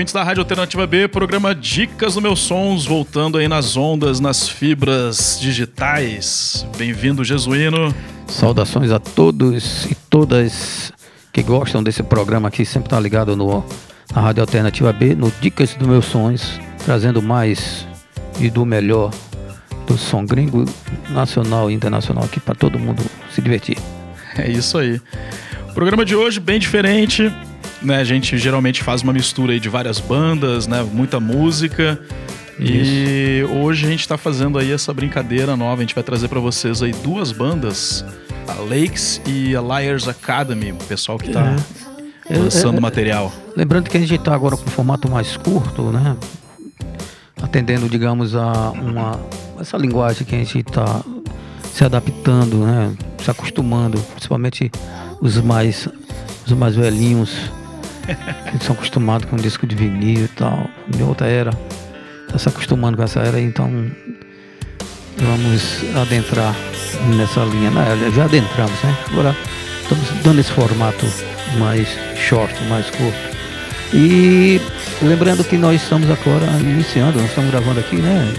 ouvintes da Rádio Alternativa B, programa Dicas do Meus Sons, voltando aí nas ondas, nas fibras digitais. Bem-vindo, Jesuíno. Saudações a todos e todas que gostam desse programa aqui, sempre tá ligado no, na Rádio Alternativa B, no Dicas dos Meus Sons, trazendo mais e do melhor do som gringo, nacional e internacional aqui para todo mundo se divertir. É isso aí. O programa de hoje bem diferente, né? A gente geralmente faz uma mistura aí de várias bandas, né? Muita música. E hoje a gente está fazendo aí essa brincadeira nova. A gente vai trazer para vocês aí duas bandas, a Lakes e a Liars Academy, o pessoal que tá É. lançando É, é, material. Lembrando que a gente está agora com um formato mais curto, né? Atendendo, digamos, a uma essa linguagem que a gente está se adaptando, né? Se acostumando, principalmente os mais os mais velhinhos que são acostumados com disco de vinil e tal, de outra era, tá se acostumando com essa era, então vamos adentrar nessa linha. Não, já adentramos, né? Agora estamos dando esse formato mais short, mais curto. E lembrando que nós estamos agora iniciando, nós estamos gravando aqui, né?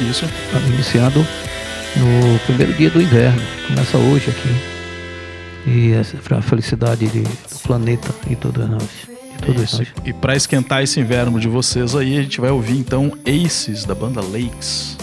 Isso. Estamos iniciando no primeiro dia do inverno. Começa hoje aqui. E a felicidade de- do planeta e todos nós. De todos Isso. nós. E para esquentar esse inverno de vocês aí, a gente vai ouvir então Aces da banda Lakes.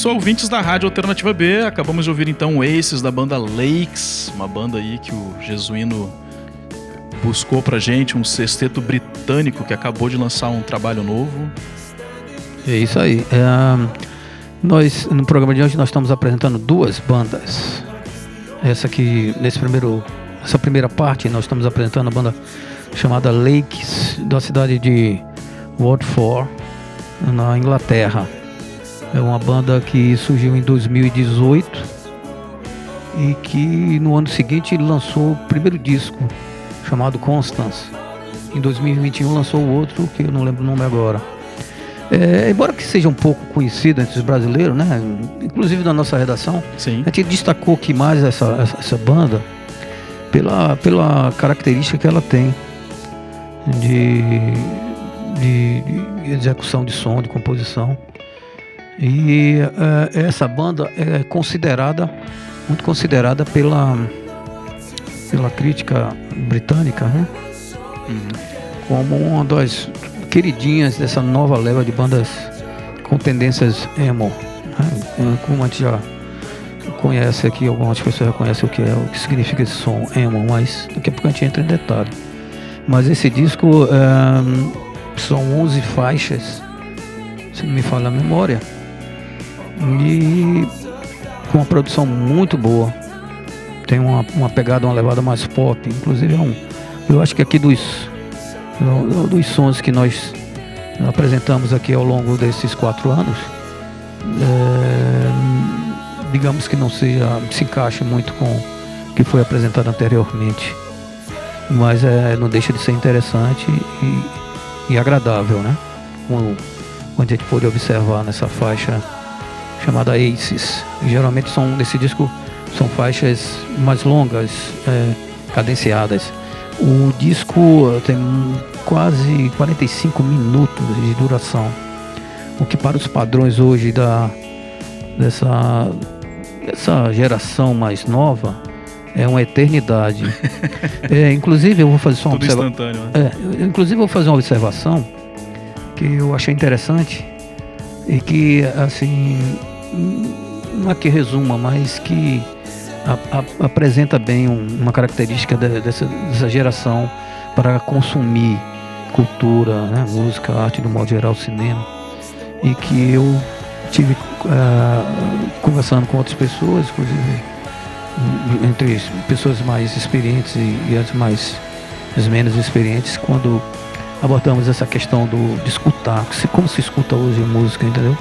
Isso, ouvintes da Rádio Alternativa B. Acabamos de ouvir então o Aces da banda Lakes, uma banda aí que o Jesuíno buscou pra gente, um sexteto britânico que acabou de lançar um trabalho novo. É isso aí. É, nós, no programa de hoje, nós estamos apresentando duas bandas. Essa aqui, nesse primeiro, essa primeira parte, nós estamos apresentando a banda chamada Lakes, da cidade de Watford, na Inglaterra. É uma banda que surgiu em 2018 e que no ano seguinte lançou o primeiro disco, chamado Constance. Em 2021 lançou o outro, que eu não lembro o nome agora. É, embora que seja um pouco conhecido entre os brasileiros, né? Inclusive na nossa redação, Sim. a gente destacou que mais essa, essa, essa banda pela, pela característica que ela tem de, de, de execução de som, de composição. E eh, essa banda é considerada, muito considerada pela, pela crítica britânica, né? como uma das queridinhas dessa nova leva de bandas com tendências emo. né? Como a gente já conhece aqui, algumas pessoas já conhecem o que é, o que significa esse som emo, mas daqui a pouco a gente entra em detalhe. Mas esse disco ehm, são 11 faixas, se não me falha a memória, e com uma produção muito boa. Tem uma, uma pegada, uma levada mais pop, inclusive é um. Eu acho que aqui dos, do- dos sons que nós apresentamos aqui ao longo desses quatro anos, é, digamos que não seja, se encaixe muito com o que foi apresentado anteriormente. Mas é, não deixa de ser interessante e, e agradável, né? Como a gente pôde observar nessa faixa chamada Aces. Geralmente são nesse disco são faixas mais longas, é, cadenciadas. O disco tem quase 45 minutos de duração, o que para os padrões hoje da dessa dessa geração mais nova é uma eternidade. É, inclusive eu vou fazer só uma observação. né? É, inclusive eu vou fazer uma observação que eu achei interessante e que assim não é que resuma, mas que a- a- apresenta bem um- uma característica de- dessa, dessa geração para consumir cultura, né, música, arte, do modo geral, cinema, e que eu tive ah, conversando com outras pessoas, inclusive entre pessoas mais experientes e, e as mais as menos experientes, quando abordamos essa questão do, de escutar, como se escuta hoje música, entendeu?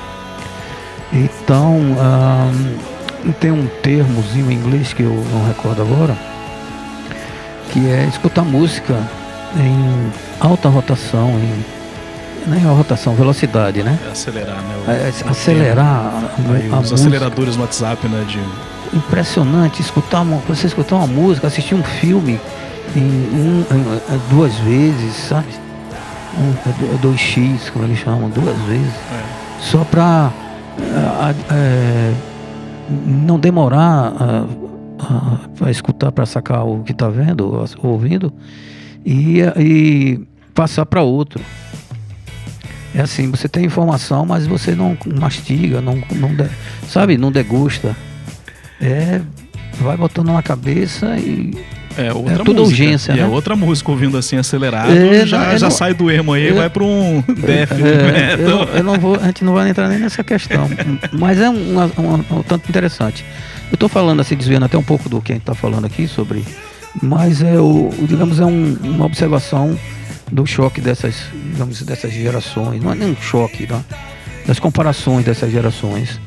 Então, ahn, tem um termozinho em inglês que eu não recordo agora, que é escutar música em alta rotação, em não é rotação, velocidade, né? É acelerar, né? o- É, o acelerar a. Aí, a os aceleradores no WhatsApp, né? De... Impressionante escutar uma, você escutar uma música, assistir um filme em, um, em- em- duas vezes, sabe? Um, é do- 2x, como eles chamam, duas vezes. é. Só para não demorar para escutar, para sacar o que está vendo, ou ouvindo, e, e passar para outro. É assim, você tem informação, mas você não mastiga, não, não de- sabe, não degusta. É, vai botando na cabeça e É, outra tudo música. urgência, E é né? outra música ouvindo assim acelerado, É, já, não, é já não- sai do emo aí, é- vai para um death É, eu, metal. não- eu não vou, a gente não vai entrar nem nessa questão, mas é um, uma- uma- um tanto interessante. Eu estou falando assim, desviando até um pouco do que a gente está falando aqui sobre, mas é o, digamos é um- uma observação do choque dessas, digamos dessas gerações. Não é nem um choque, tá? das comparações dessas gerações.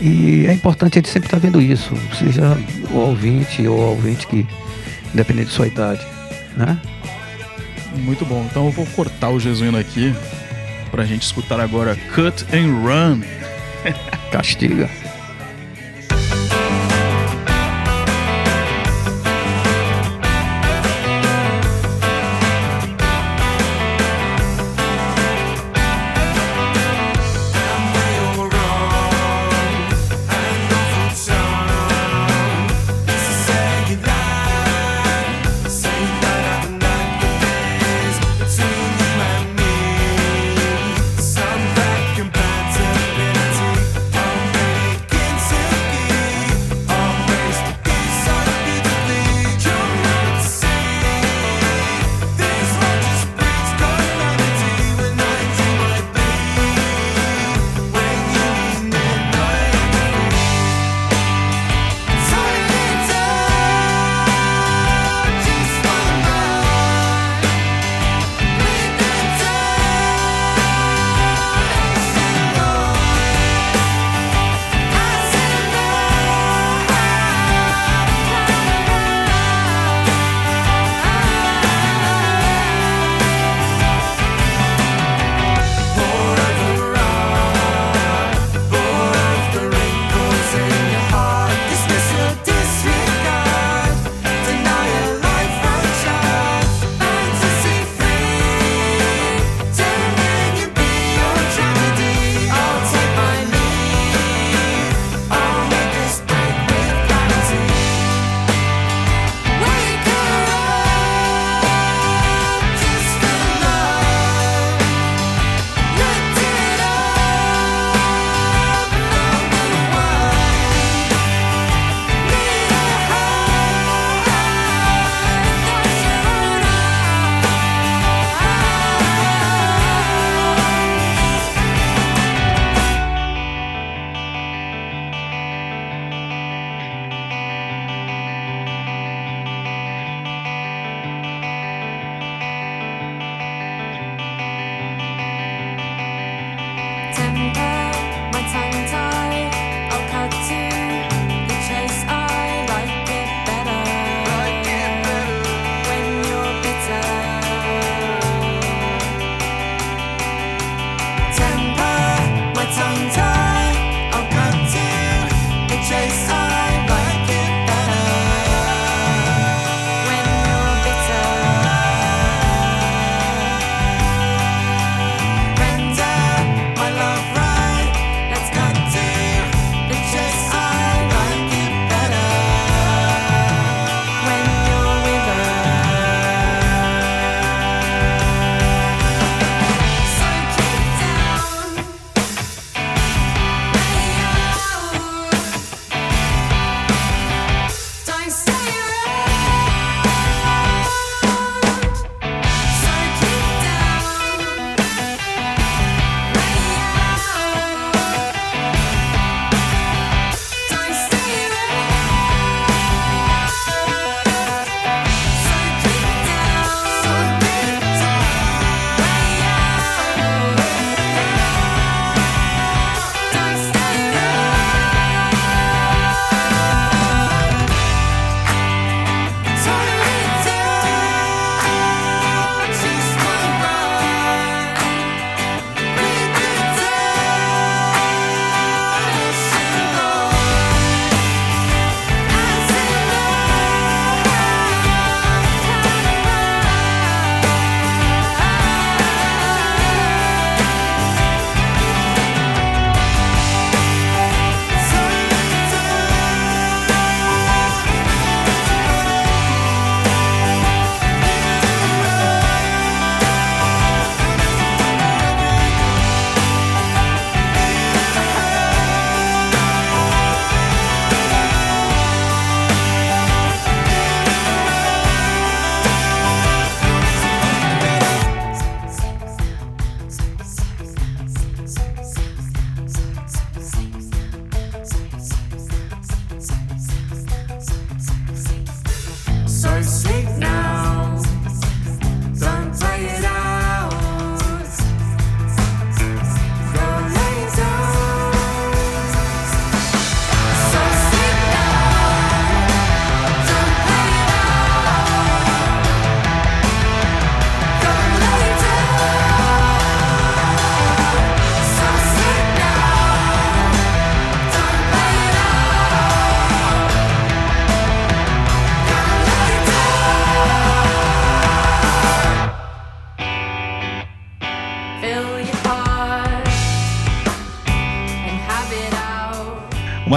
E é importante a gente sempre estar vendo isso, seja o ouvinte ou o ouvinte que, independente de sua idade, né? Muito bom. Então eu vou cortar o Jesuíno aqui pra gente escutar agora Cut and Run. Castiga.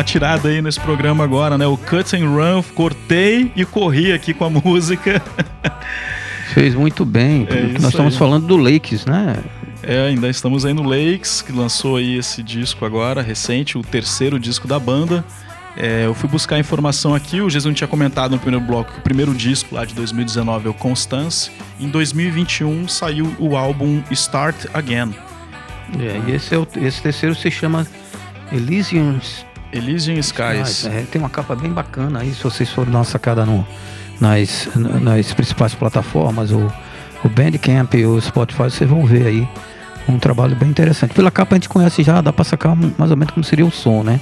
Tirada aí nesse programa agora, né? O Cut and Run, cortei e corri aqui com a música. Fez muito bem. É Nós estamos aí. falando do Lakes, né? É, ainda estamos aí no Lakes, que lançou aí esse disco agora, recente, o terceiro disco da banda. É, eu fui buscar informação aqui, o Jesus tinha comentado no primeiro bloco que o primeiro disco lá de 2019 é o Constance. Em 2021 saiu o álbum Start Again. É, e esse, é o, esse terceiro se chama Elysium Elysian Skies. É, tem uma capa bem bacana aí, se vocês forem dar uma sacada no, nas, nas principais plataformas, o, o Bandcamp e o Spotify, vocês vão ver aí um trabalho bem interessante. Pela capa a gente conhece já, dá pra sacar mais ou menos como seria o som, né?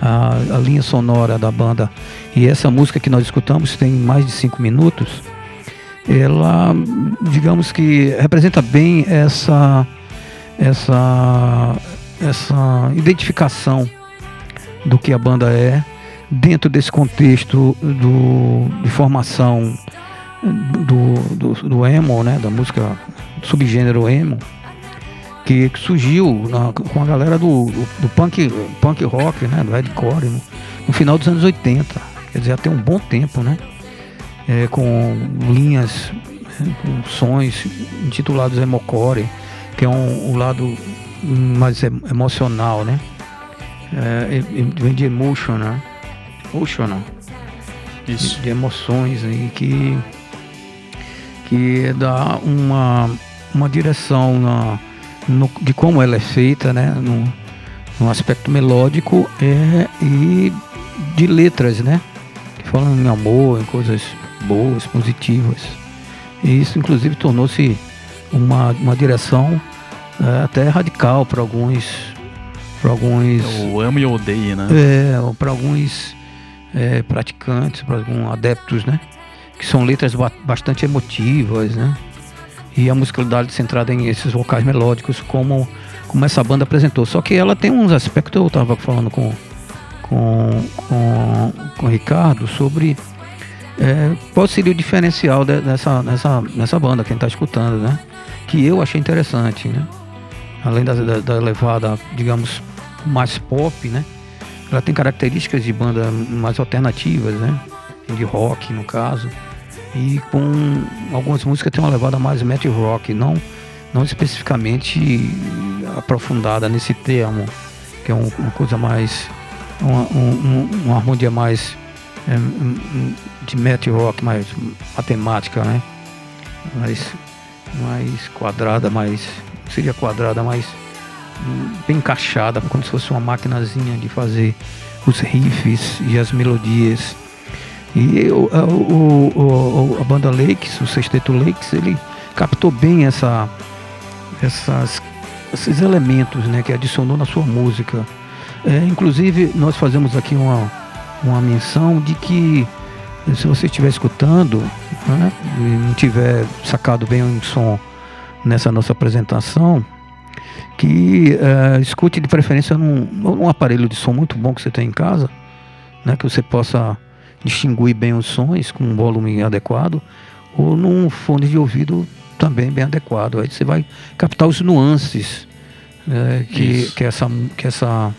A, a linha sonora da banda. E essa música que nós escutamos tem mais de cinco minutos. Ela, digamos que representa bem essa essa essa identificação do que a banda é dentro desse contexto do, de formação do, do, do emo, né, da música subgênero emo, que, surgiu na- com a galera do, do, do punk, punk rock, né, do hardcore, no, no final dos anos 80, quer dizer, até um bom tempo, né, é, com linhas, né, com sons intitulados emocore, que é um, um lado mais em- emocional, né, é, vem de emotion, né? Emotional, Isso. de, de emoções e que que dá uma uma direção na, no- de como ela é feita, né? No, no aspecto melódico é, e de letras, né? Que falam em amor, em coisas boas, positivas. E isso, inclusive, tornou-se uma, uma direção é, até radical para alguns para alguns O amo e odeio, né? é, para alguns é, praticantes, para alguns adeptos, né? Que são letras ba- bastante emotivas, né? E a musicalidade centrada em esses vocais melódicos, como, como essa banda apresentou. Só que ela tem uns aspectos, eu estava falando com, com, com, com o Ricardo, sobre é, qual seria o diferencial de- dessa, dessa, dessa banda que a gente está escutando, né? Que eu achei interessante, né? Além da, da, da levada, digamos, mais pop, né? Ela tem características de banda mais alternativas, né? De rock, no caso. E com algumas músicas tem uma levada mais metal rock, não, não especificamente aprofundada nesse termo, que é um- uma coisa mais. Uma, um- um- uma harmonia mais é, de metal rock, mais matemática, né? Mais, mais quadrada, mais. Seria quadrada, mais bem encaixada, como se fosse uma maquinazinha de fazer os riffs e as melodias. E o, a- o- a banda Lakes, o Sexteto Lakes, ele captou bem essa, essas, esses elementos né, que adicionou na sua música. É, inclusive, nós fazemos aqui uma, uma menção de que se você estiver escutando né, e não tiver sacado bem o som nessa nossa apresentação, que eh, escute de preferência num, num aparelho de som muito bom que você tem em casa, né, que você possa distinguir bem os sons com um volume adequado, ou num fone de ouvido também bem adequado. Aí você vai captar os nuances eh, que, que, essa, que, essa,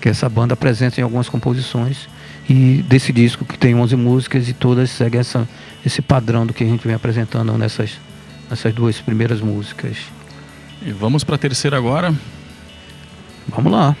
que essa banda apresenta em algumas composições. E desse disco que tem 11 músicas e todas seguem essa, esse padrão do que a gente vem apresentando nessas, nessas duas primeiras músicas. E vamos pra terceira agora. Vamos lá.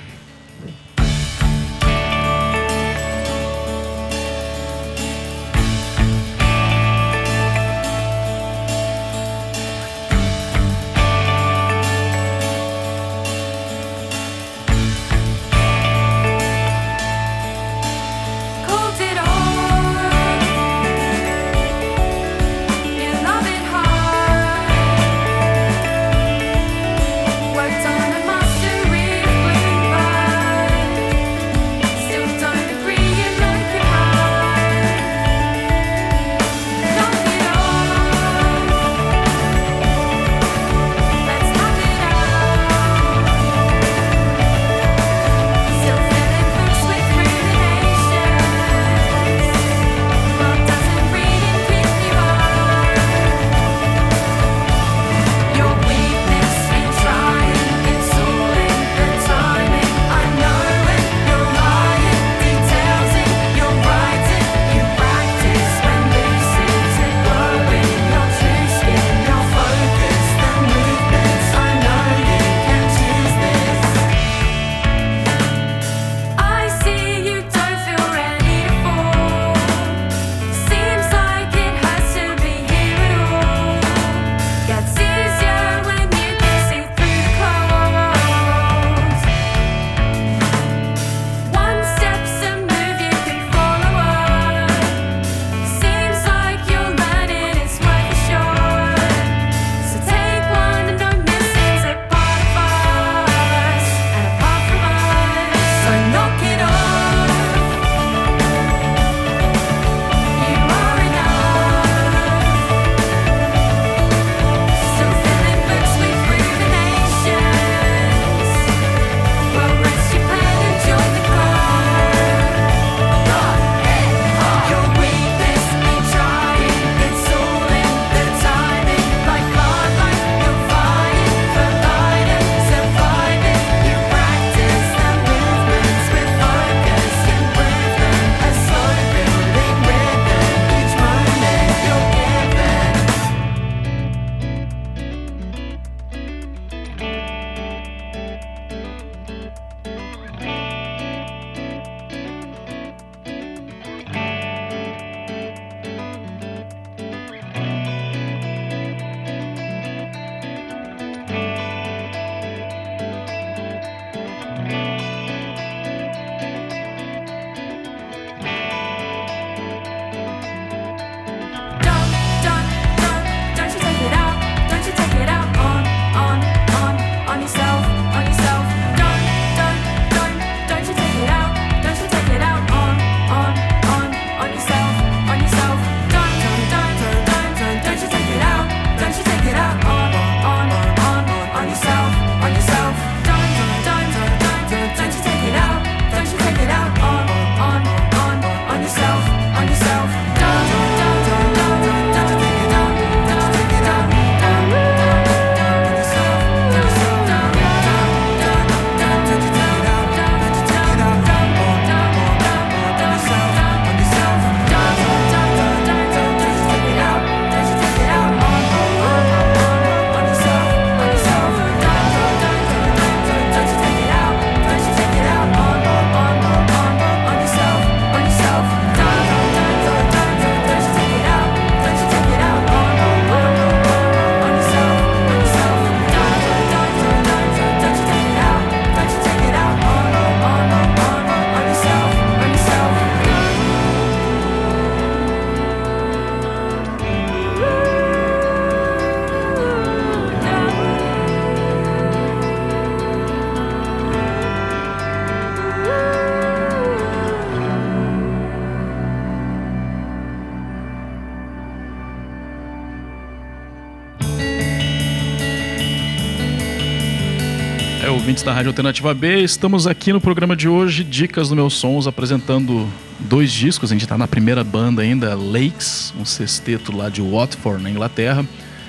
Da Rádio Alternativa B. Estamos aqui no programa de hoje, Dicas do Meus Sons, apresentando dois discos. A gente está na primeira banda ainda, Lakes, um sexteto lá de Watford, na Inglaterra,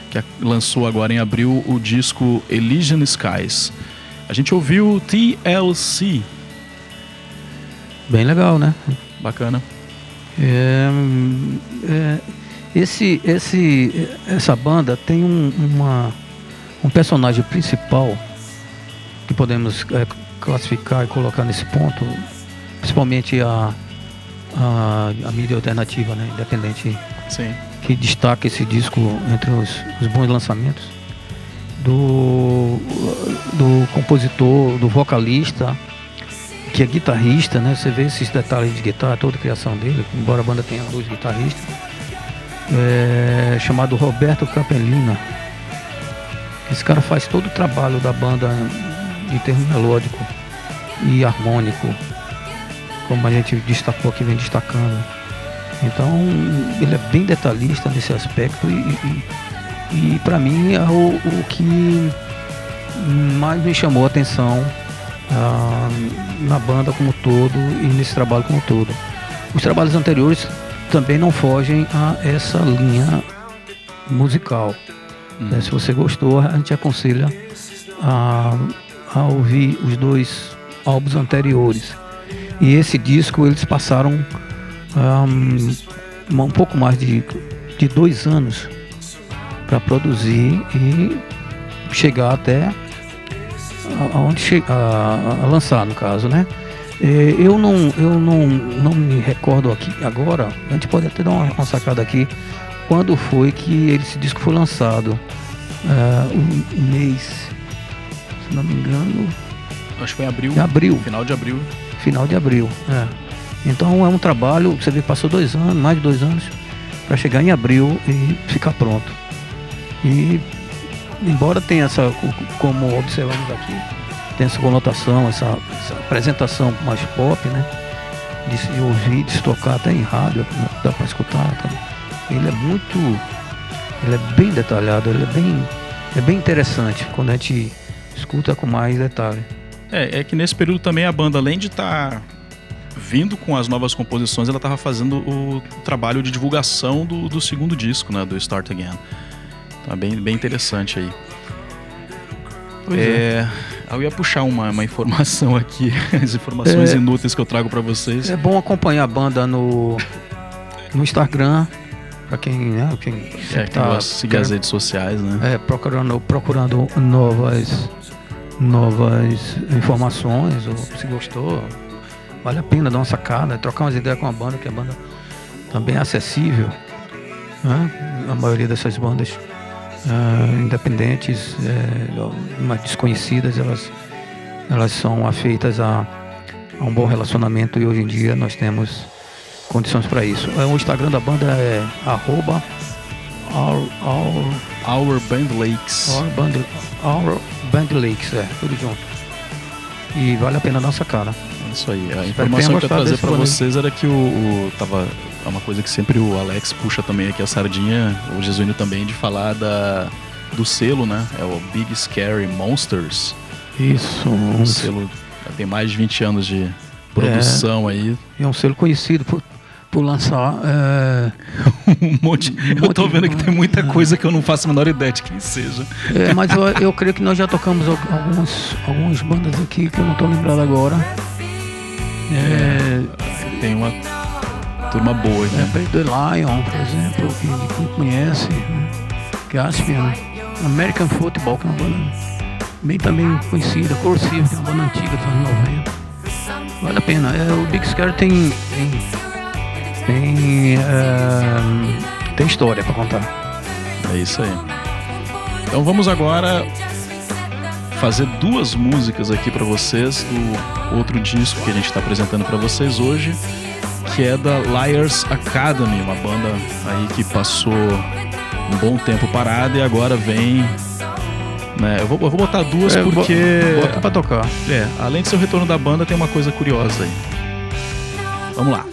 que lançou agora em abril o disco Elysian Skies. A gente ouviu TLC, Bem legal, né? bacana. É, é, esse, esse, essa banda tem um, uma, um personagem principal que podemos é, classificar e colocar nesse ponto, principalmente a, a, a mídia alternativa, né, independente, Sim. que destaca esse disco entre os, os bons lançamentos do, do compositor, do vocalista, que é guitarrista, né? Você vê esses detalhes de guitarra, toda a criação dele, embora a banda tenha dois guitarristas, é, chamado Roberto Capellina. Esse cara faz todo o trabalho da banda em termos melódico e harmônico, como a gente destacou aqui, vem destacando. Então, ele é bem detalhista nesse aspecto e, e, e para mim é o, o que mais me chamou a atenção ah, na banda como todo e nesse trabalho como todo. Os trabalhos anteriores também não fogem a essa linha musical. né? Se você gostou, a gente aconselha a, a ouvir os dois álbuns anteriores. E esse disco eles passaram um, um pouco mais de, de dois anos para produzir e chegar até aonde che- a, a lançar no caso, né? Eh, Eu não, eu não, não me recordo aqui agora. A gente pode até dar uma, uma sacada aqui. Quando foi que esse disco foi lançado? Ah, o mês, se não me engano, Acho que foi em abril. em abril Final de abril. final de abril. é. Então é um trabalho, você vê que passou dois anos, mais de dois anos, para chegar em abril e ficar pronto. E embora tenha essa, como observamos aqui, tem essa conotação, essa, essa apresentação mais pop, né? De se ouvir, de se tocar até em rádio, dá para escutar. tá? Ele é muito. Ele é bem detalhado, ele é bem, é bem interessante quando a gente escuta com mais detalhe. É, é que nesse período também a banda, além de estar vindo com as novas composições, ela estava fazendo o trabalho de divulgação do, do segundo disco, né? Do Start Again. Tá bem, bem interessante aí. Pois É, eu ia puxar uma, uma informação aqui, as informações É. inúteis que eu trago para vocês. É bom acompanhar a banda no, no Instagram, pra quem, né, quem É, sempre que gosta de seguir as redes sociais, né? é, procurando, procurando novas, novas informações, ou se gostou, vale a pena dar uma sacada, trocar umas ideias com a banda, que a banda também é acessível. Né? A maioria dessas bandas ah, independentes, é, mais desconhecidas, elas, elas são afeitas a, a um bom relacionamento e hoje em dia nós temos condições para isso. É, O Instagram da banda é arroba our, our, Our Band Lakes. our, band, our Band Lakes, é, tudo junto. E vale a pena dar uma sacada. É Isso aí. A informação que eu ia trazer para vocês era que o, o- tava é uma coisa que sempre o Alex puxa também aqui a sardinha, o Jesuíno também de falar da do selo, né? É o Big Scary Monsters. Isso, Um selo tem mais de 20 anos de produção aí. é um selo conhecido por, por lançar é, Um monte. eu tô monte vendo que tem muita coisa que eu não faço a menor ideia de quem seja. É, mas eu, eu creio que nós já tocamos al- algumas, bandas aqui que eu não estou lembrado agora. É, Tem uma turma boa, é né? Pay the Lion, por exemplo, que quem conhece, né? Caspian, American Football, que é uma banda bem também conhecida, Corsiva, que é uma banda antiga dos anos 90. Vale a pena. É, o Big Scare tem, tem, tem, é, tem história para contar. É isso aí. Então vamos agora fazer duas músicas aqui pra vocês do outro disco que a gente está apresentando pra vocês hoje, que é da Liars Academy, uma banda aí que passou um bom tempo parada e agora vem. Né, eu, vou, eu vou botar duas É, porque. Bota pra tocar. É, além de ser o retorno da banda, tem uma coisa curiosa aí. Vamos lá.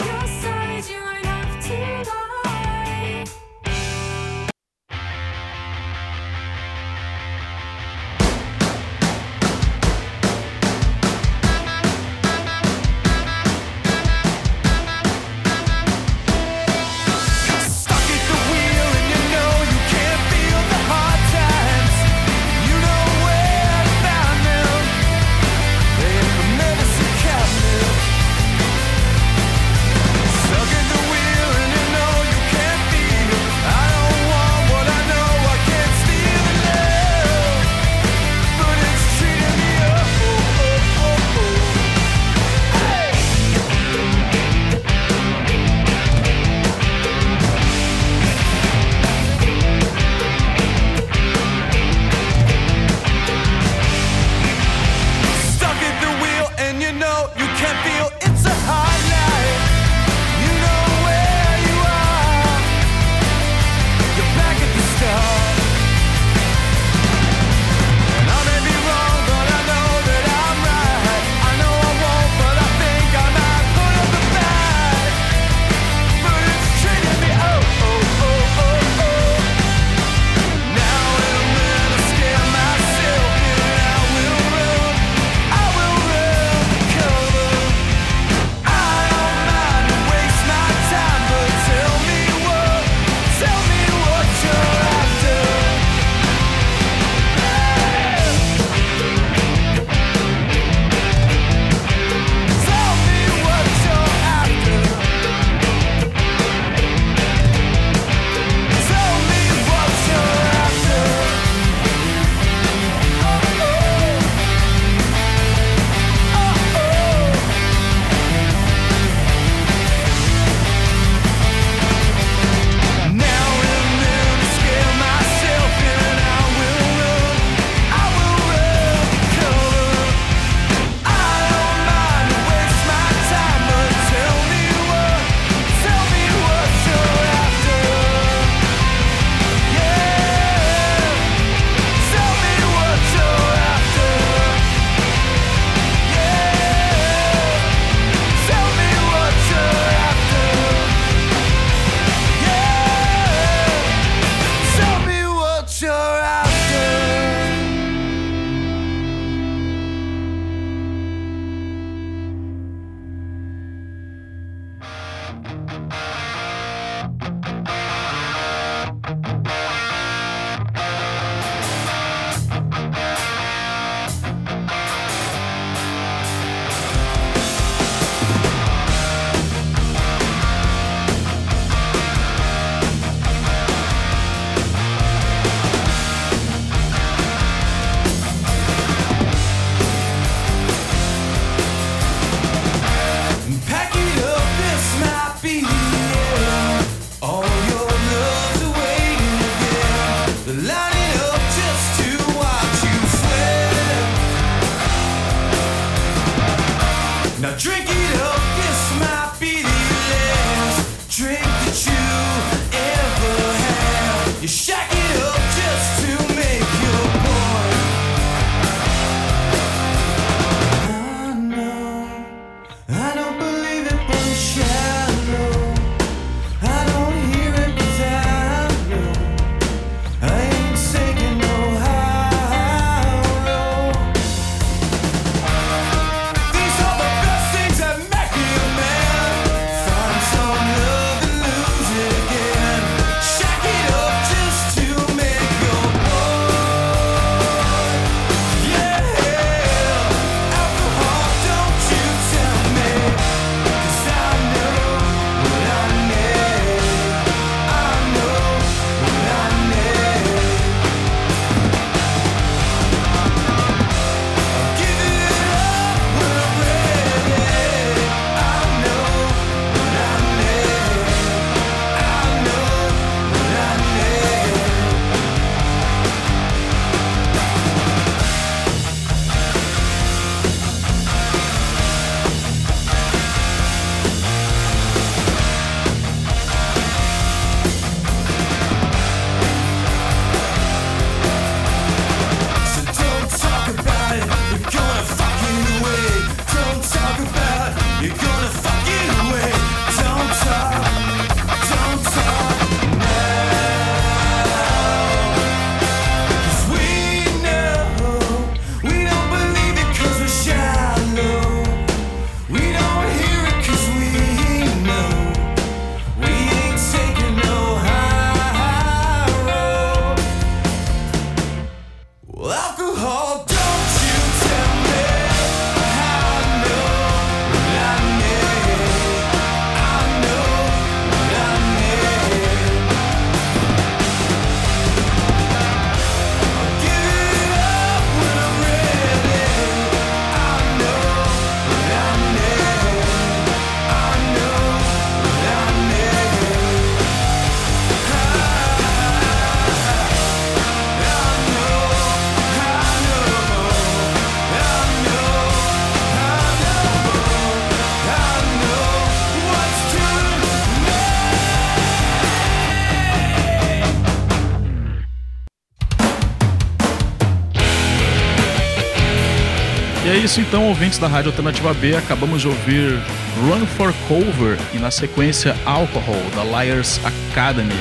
Isso então, ouvintes da Rádio Alternativa B. Acabamos de ouvir Run for Cover e na sequência Alcohol, da Liars Academy.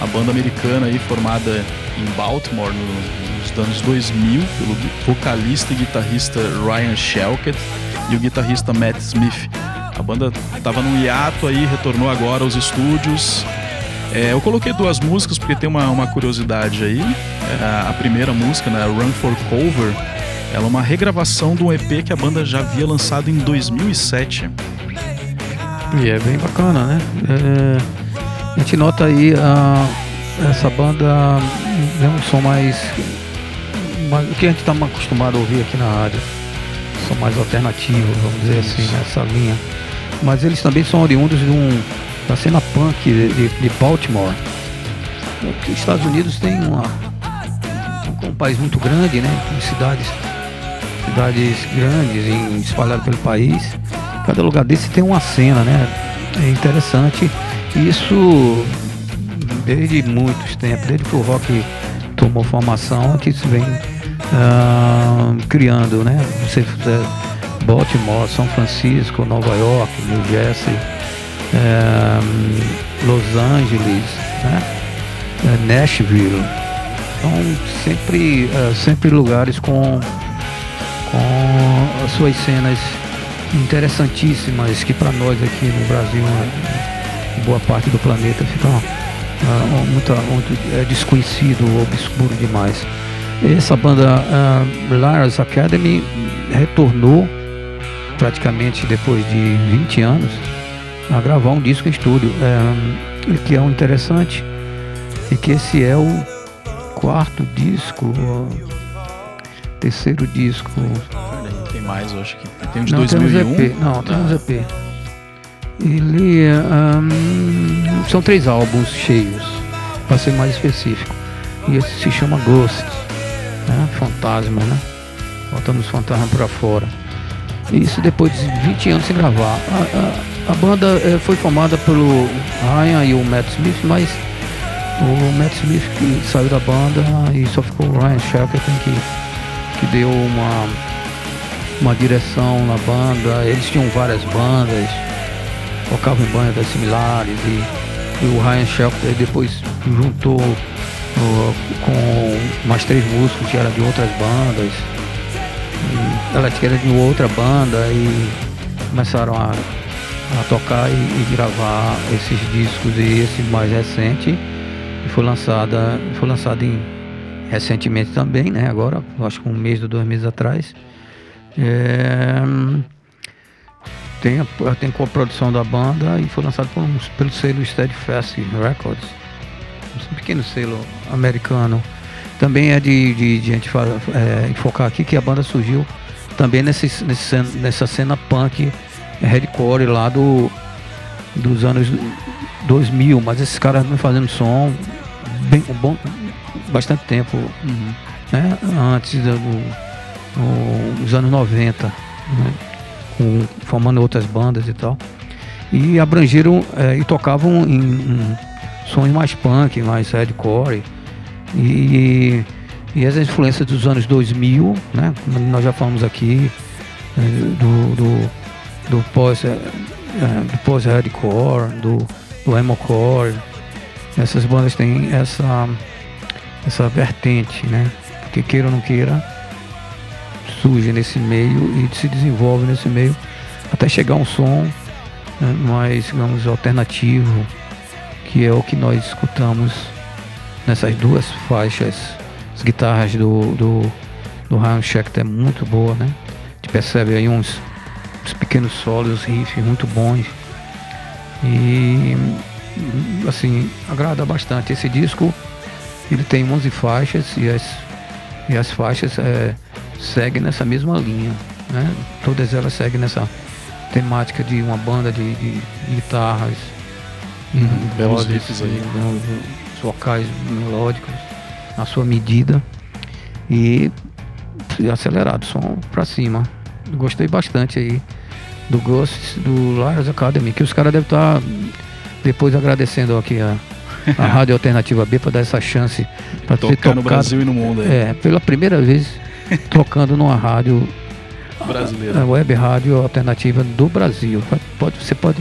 A banda americana aí formada em Baltimore no- nos anos 2000 pelo vocalista e guitarrista Ryan Shelkett e o guitarrista Matt Smith. A banda estava num hiato aí, retornou agora aos estúdios. É, eu coloquei duas músicas porque tem uma, uma curiosidade aí. É, a primeira música, né, Run for Cover, ela é uma regravação de um EP que a banda já havia lançado em 2007. E é bem bacana, né? É, a gente nota aí a, essa banda é um som mais, mais. O que a gente está acostumado a ouvir aqui na rádio. Som mais alternativo, vamos dizer assim, nessa linha. Mas eles também são oriundos de um, da cena punk de, de- de Baltimore. Os Estados Unidos tem uma, um, um país muito grande, né? Com cidades, cidades grandes espalhadas pelo país. Cada lugar desse tem uma cena, né? É interessante. Isso desde muitos tempos, desde que o rock tomou formação, que isso vem ah, criando, né? Você fizer Baltimore, São Francisco, Nova York, New Jersey, eh, Los Angeles, né? Eh, Nashville. São sempre, eh, sempre lugares com, com as suas cenas interessantíssimas que para nós aqui no Brasil, boa parte do planeta, fica ah, muito, muito é, desconhecido, obscuro demais. Essa banda ah, Lars Academy retornou praticamente depois de 20 anos a gravar um disco em estúdio, é, e que é um interessante e que esse é o quarto disco, ó, terceiro disco Tem mais, eu acho que tem um de não, temos 2001. EP. Não, temos Ah, EP. Ele ahn, são três álbuns cheios, para ser mais específico. E esse se chama Ghost, né? Fantasma, né? Botando os fantasmas para fora. Isso depois de 20 anos sem gravar. A, a- a banda eh, foi formada pelo Ryan e o Matt Smith, mas o Matt Smith que saiu da banda e só ficou o Ryan Shackleton que, que deu uma uma direção na banda, eles tinham várias bandas, tocavam em bandas similares e, e o Ryan Shelter depois juntou ó, com mais três músicos que eram de outras bandas, ela era de outra banda e começaram a, a tocar e, e gravar esses discos e esse mais recente foi lançada foi lançado em recentemente também, né? Agora, acho que um mês ou dois meses atrás. É, tem, a, tem coprodução da banda e foi lançado por um- pelo selo Steadfast Records, um pequeno selo americano. Também é de, de, de a gente é, enfocar aqui que a banda surgiu também nesse, nesse, nessa cena punk hardcore lá do, dos anos 2000, mas esses caras vêm fazendo som bem, um bom, bastante tempo Uhum. né, antes do, do- dos anos 90, né, com- formando outras bandas e tal. E abrangeram eh, e tocavam em, em sons mais punk, mais hardcore. E, e as influências dos anos 2000, né, como nós já falamos aqui, eh, do, do, do pós, eh, do pós-hardcore, do, do emocore. Essas bandas têm essa, essa vertente, né? Porque queira ou não queira, surge nesse meio e se desenvolve nesse meio até chegar um som né, mais, digamos, alternativo, que é o que nós escutamos nessas duas faixas. As guitarras do, do, do Ryan Schechter é muito boa, né? A gente percebe aí uns, uns pequenos solos, riffs muito bons. E assim, agrada bastante. Esse disco ele tem 11 faixas e as, e as faixas é, seguem nessa mesma linha. Né? Todas elas seguem nessa temática de uma banda de, de guitarras, Uhum, belos riffs aí. os vocais melódicos na sua medida e acelerado, som pra cima. Gostei bastante aí do Ghosts do Liars Academy, que os caras devem estar depois agradecendo aqui a, a Rádio Alternativa B para dar essa chance para ser Tocar no tocado Brasil e no mundo aí. é, pela primeira vez tocando numa rádio Brasileira. a web rádio alternativa do Brasil. Pode- você pode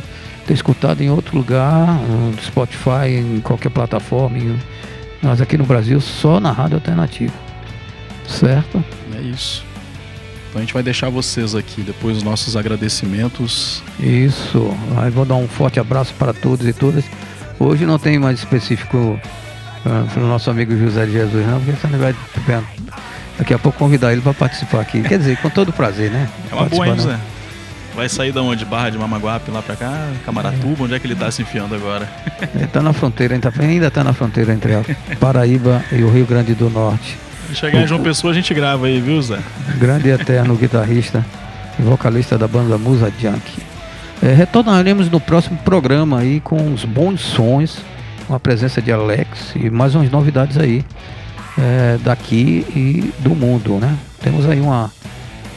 ter escutado em outro lugar, no Spotify, em qualquer plataforma. em- Nós aqui no Brasil só na rádio alternativa. Certo? É isso. Então a gente vai deixar vocês aqui depois os nossos agradecimentos. Isso. Aí vou dar um forte abraço para todos e todas. Hoje não tem mais específico para o nosso amigo José de Jesus, não, porque você vai daqui a pouco convidar ele para participar aqui. Quer dizer, com todo prazer, né? É uma boa, hein, Zé? Vai sair da onde? Barra de Mamaguape lá pra cá? Camaratuba? Onde é que ele tá se enfiando agora? Ele está na fronteira, ainda está na fronteira entre a Paraíba e o Rio Grande do Norte. Chegar em João Pessoa a gente grava aí, viu, Zé? Grande e eterno guitarrista e vocalista da banda Musa Junk. É, retornaremos no próximo programa aí com os bons sons, com a presença de Alex e mais umas novidades aí é, daqui e do mundo, né? Temos aí uma.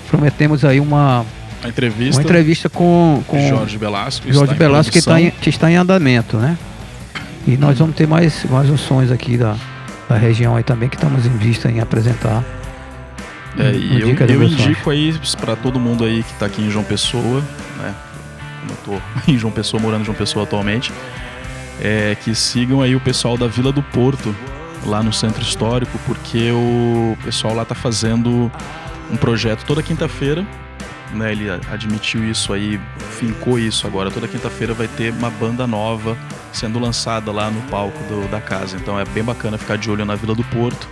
Prometemos aí uma, A entrevista. uma entrevista com, com Jorge Velasco. Jorge está em Velasco que, tá produção. em, que está em andamento, né? E nós vamos ter mais, mais uns sons aqui da, da região aí também que estamos em vista em apresentar. É, e eu, eu indico aí pra todo mundo aí que tá aqui em João Pessoa, né? Tô em João Pessoa, morando em João Pessoa atualmente, é, que sigam aí o pessoal da Vila do Porto, lá no Centro Histórico, porque o pessoal lá tá fazendo um projeto toda quinta-feira, né? Ele admitiu isso aí, fincou isso agora. Toda quinta-feira vai ter uma banda nova sendo lançada lá no palco do- da casa. Então é bem bacana ficar de olho na Vila do Porto,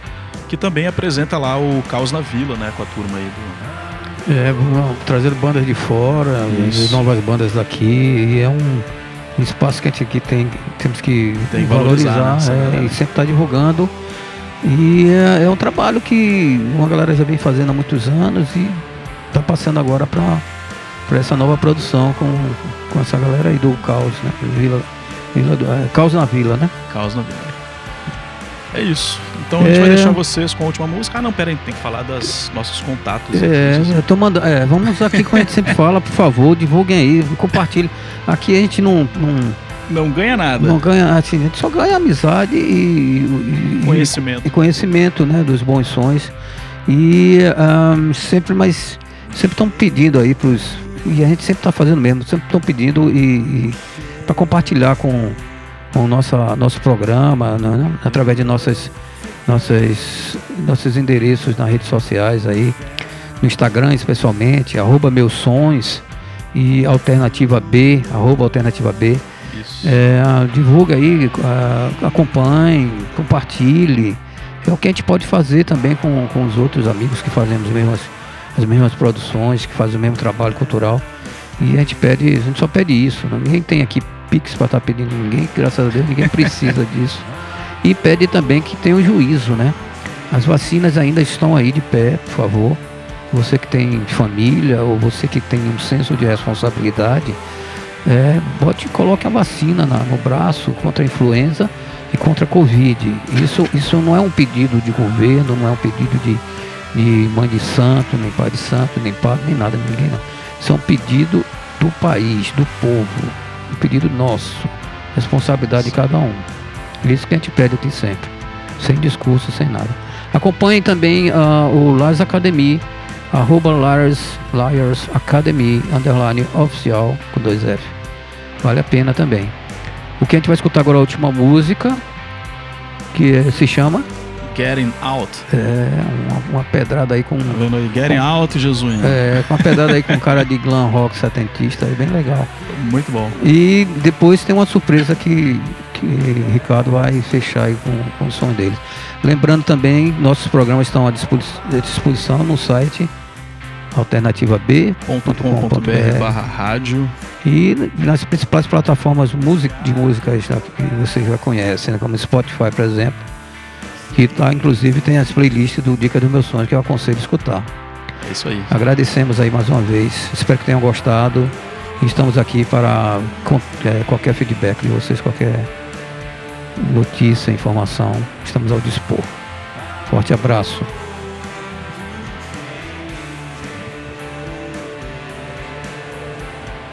que também apresenta lá o Caos na Vila, né? Com a turma aí do, É, trazer bandas de fora, Isso. novas bandas daqui, e é um, um espaço que a gente aqui tem, temos que Tem que valorizar, valorizar, né, é, e sempre estar divulgando. E é, é um trabalho que uma galera já vem fazendo há muitos anos e está passando agora para essa nova produção com, com essa galera aí do Caos, né? Vila, Vila do, é, Caos na Vila, né? Caos na Vila. É isso. Então a gente É. vai deixar vocês com a última música. Ah, não, pera aí, tem que falar dos nossos contatos. É, aqui. eu tô mandando. É, vamos aqui como a gente sempre fala, por favor, divulguem aí, compartilhem. Aqui a gente não, não, Não ganha nada. não ganha, assim, a gente só ganha amizade e, e- Conhecimento. e conhecimento, né, dos bons sons. E ahn, sempre, mas sempre estão pedindo aí pros. E a gente sempre está fazendo mesmo, sempre estão pedindo e, para compartilhar com, com o nossa, nosso programa, né, através de nossas, nossas, nossos endereços nas redes sociais aí, no Instagram especialmente, arroba meus sons e alternativa B, arroba alternativa B. É, divulga aí, acompanhe, compartilhe. É o que a gente pode fazer também com, com os outros amigos que fazem as mesmas, as mesmas produções, que fazem o mesmo trabalho cultural. E a gente pede, a gente só pede isso. né? Ninguém tem aqui Pix para estar pedindo ninguém, graças a Deus, ninguém precisa disso. E pede também que tenha o juízo, né? As vacinas ainda estão aí de pé, por favor. Você que tem família ou você que tem um senso de responsabilidade, é, bote, coloque a vacina na- no braço contra a influenza e contra a Covid. Isso, isso não é um pedido de governo, não é um pedido de, de mãe de santo, nem pai de santo, nem padre, nem nada, ninguém não. Isso é um pedido do país, do povo, um pedido nosso, responsabilidade de cada um. Isso que a gente pede aqui sempre, sem discurso, sem nada. Acompanhem também ah, o Lars Academy, arroba Lars, Liars Academy, underline oficial, com dois F. Vale a pena também. O que a gente vai escutar agora é a última música, que é- se chama Getting Out. é, uma, uma pedrada aí com. Tá vendo aí? Getting Out, Jesus. É, com uma pedrada aí com cara de glam rock setentista, é bem legal. Muito bom. E depois tem uma surpresa que, que Ricardo vai fechar aí com, com o som dele. Lembrando também, nossos programas estão à disposi- à disposição no site alternativa.b.com.br barra rádio. e nas principais plataformas de música que vocês já conhecem, né, como Spotify, por exemplo, que lá inclusive tem as playlists do Dica dos Meus Sonhos que eu aconselho a escutar. É isso aí. Agradecemos aí mais uma vez, espero que tenham gostado. Estamos aqui para é, qualquer feedback de vocês, qualquer notícia, informação, estamos ao dispor. Forte abraço.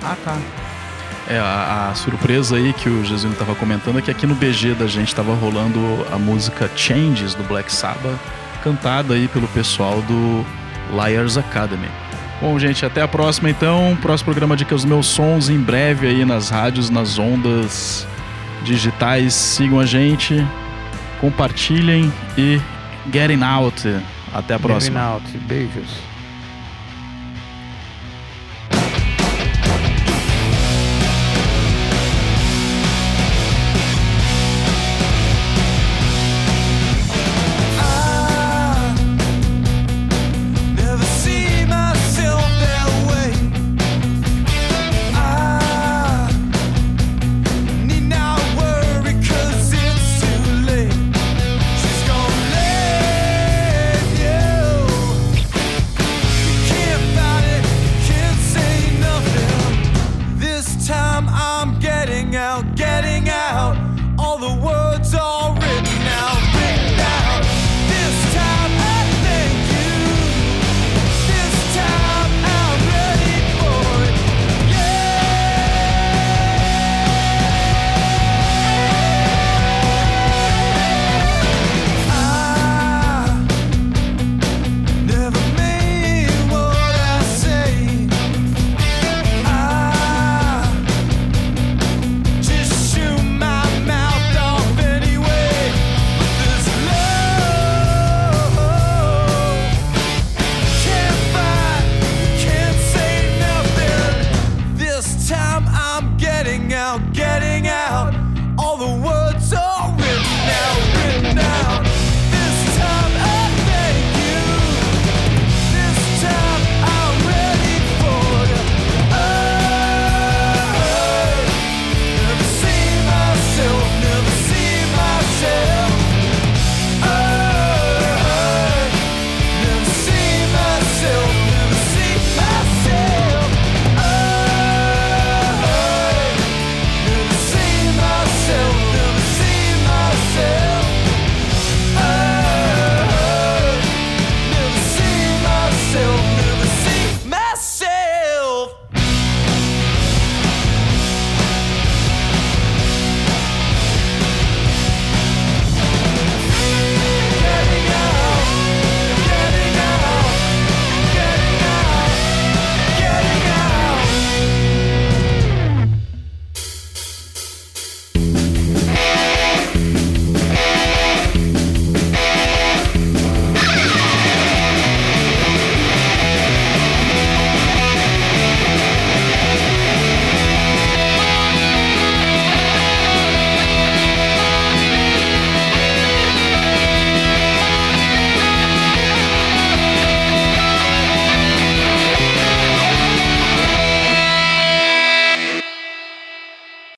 Ah, tá. É, a, a, surpresa aí que o Jesuíno estava comentando é que aqui no BG da gente estava rolando a música Changes do Black Sabbath, cantada aí pelo pessoal do Liars Academy. Bom, gente, até a próxima então. Próximo programa de que os Meus Sons, em breve aí nas rádios, nas ondas digitais, sigam a gente, compartilhem e getting out. Até a próxima. Getting out. Beijos.